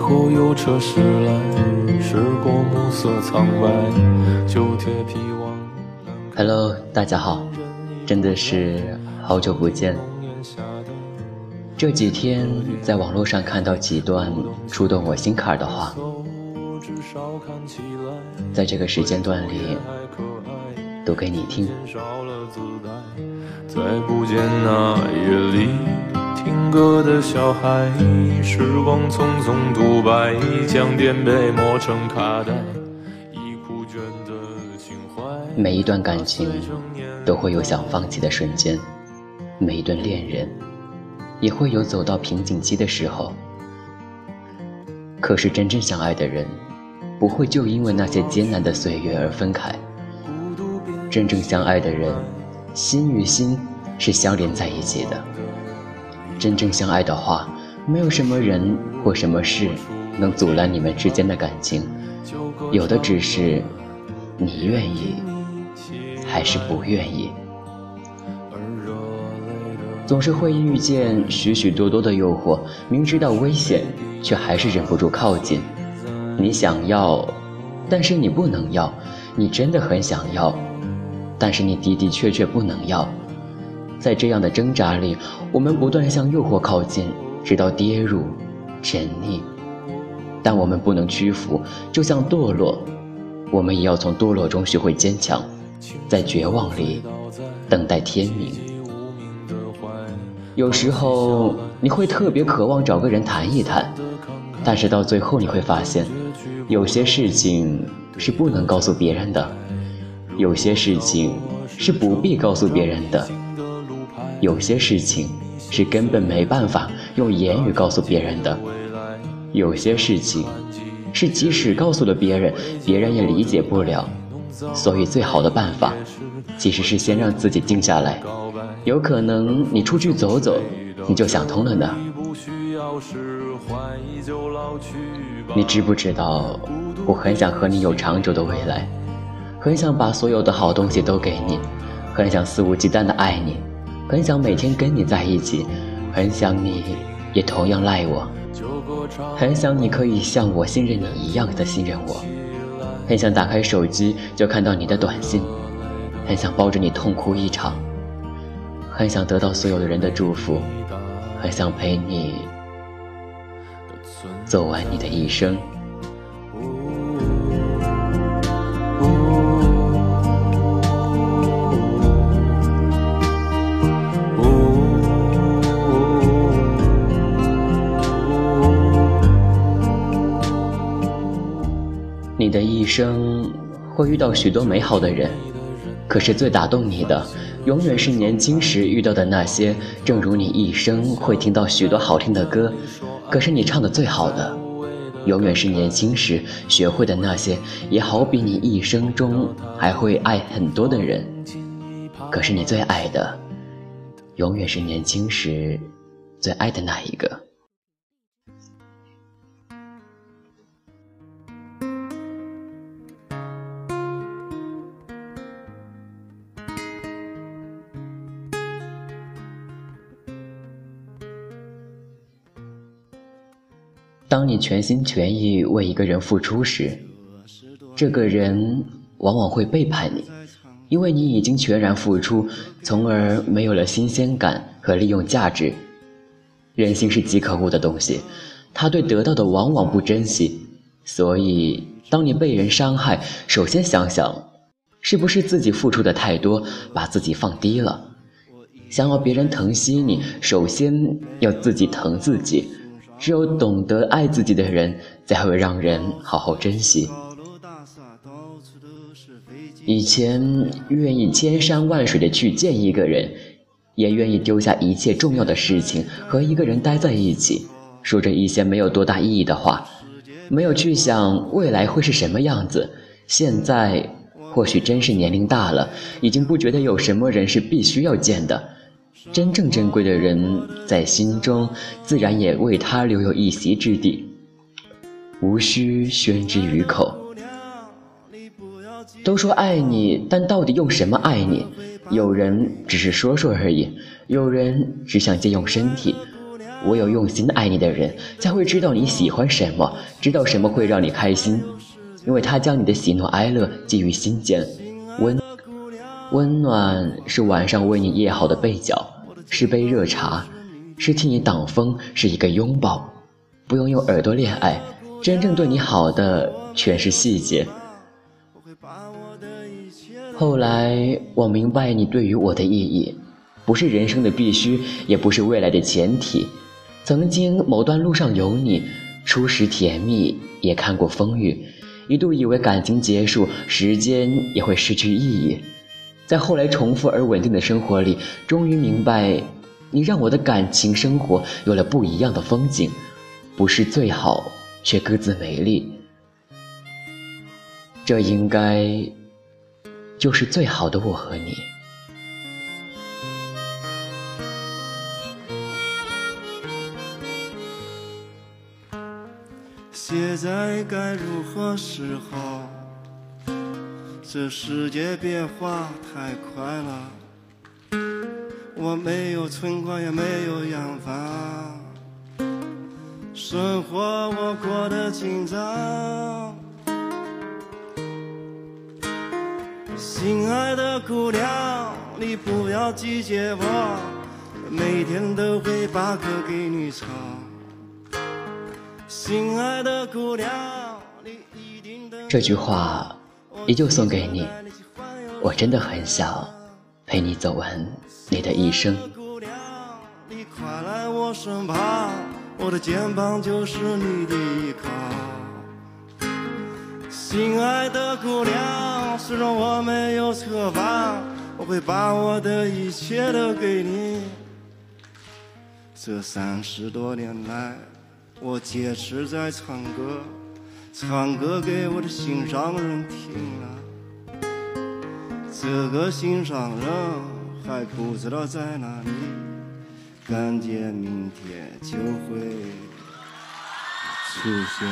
后有车驶来，驶过暮色苍白，旧铁皮往。Hello，大家好，真的是好久不见。这几天在网络上看到几段触动我心坎的话，在这个时间段里读给你听。再不见那夜里歌的小孩，时光匆匆独白，将颠沛磨成卡带，已枯卷的情怀。每一段感情都会有想放弃的瞬间，每一段恋人。也会有走到瓶颈期的时候，可是真正相爱的人，不会就因为那些艰难的岁月而分开。真正相爱的人，心与心是相连在一起的。真正相爱的话，没有什么人或什么事能阻拦你们之间的感情，有的只是你愿意还是不愿意。总是会遇见许许多多的诱惑，明知道危险，却还是忍不住靠近。你想要，但是你不能要；你真的很想要，但是你的的确确不能要。在这样的挣扎里，我们不断向诱惑靠近，直到跌入沉溺。但我们不能屈服，就像堕落，我们也要从堕落中学会坚强，在绝望里等待天明。有时候你会特别渴望找个人谈一谈，但是到最后你会发现，有些事情是不能告诉别人的，有些事情是不必告诉别人的，有些事情是根本没办法用言语告诉别人的，有些事情是即使告诉了别人，别人也理解不了。所以最好的办法，其实是先让自己静下来。有可能你出去走走，你就想通了呢。你知不知道，我很想和你有长久的未来，很想把所有的好东西都给你，很想肆无忌惮的爱你，很想每天跟你在一起，很想你也同样赖我，很想你可以像我信任你一样的信任我，很想打开手机就看到你的短信，很想抱着你痛哭一场。很想得到所有的人的祝福，很想陪你走完你的一生。你的一生会遇到许多美好的人，可是最打动你的。永远是年轻时遇到的那些，正如你一生会听到许多好听的歌，可是你唱的最好的，永远是年轻时学会的那些，也好比你一生中还会爱很多的人，可是你最爱的，永远是年轻时最爱的那一个。当你全心全意为一个人付出时，这个人往往会背叛你，因为你已经全然付出，从而没有了新鲜感和利用价值。人心是极可恶的东西，他对得到的往往不珍惜，所以当你被人伤害，首先想想，是不是自己付出的太多，把自己放低了？想要别人疼惜你，首先要自己疼自己。只有懂得爱自己的人，才会让人好好珍惜。以前愿意千山万水的去见一个人，也愿意丢下一切重要的事情和一个人待在一起，说着一些没有多大意义的话，没有去想未来会是什么样子。现在或许真是年龄大了，已经不觉得有什么人是必须要见的。真正珍贵的人，在心中自然也为他留有一席之地，无需宣之于口。都说爱你，但到底用什么爱你？有人只是说说而已，有人只想借用身体，唯有用心爱你的人，才会知道你喜欢什么，知道什么会让你开心，因为他将你的喜怒哀乐记于心间。温温暖是晚上为你掖好的被角，是杯热茶，是替你挡风，是一个拥抱。不用用耳朵恋爱，真正对你好的全是细节。后来我明白你对于我的意义，不是人生的必须，也不是未来的前提。曾经某段路上有你，初时甜蜜，也看过风雨，一度以为感情结束，时间也会失去意义。在后来重复而稳定的生活里，终于明白，你让我的感情生活有了不一样的风景，不是最好，却各自美丽。这应该就是最好的我和你。现在该如何是好？这世界变化太快了，我没有存款，也没有洋房，生活我过得紧张。心爱的姑娘，你不要拒绝我，每天都会把歌给你唱。心爱的姑娘，你一定这句话依旧送给你。我真的很想陪你走完你的一生。你快来我身旁，我的肩膀就是你的依靠。心爱的姑娘，虽然我没有车房，我会把我的一切都给你。这三十多年来。我坚持在唱歌，唱歌给我的心上人听啊。这个心上人还不知道在哪里，感觉明天就会出现。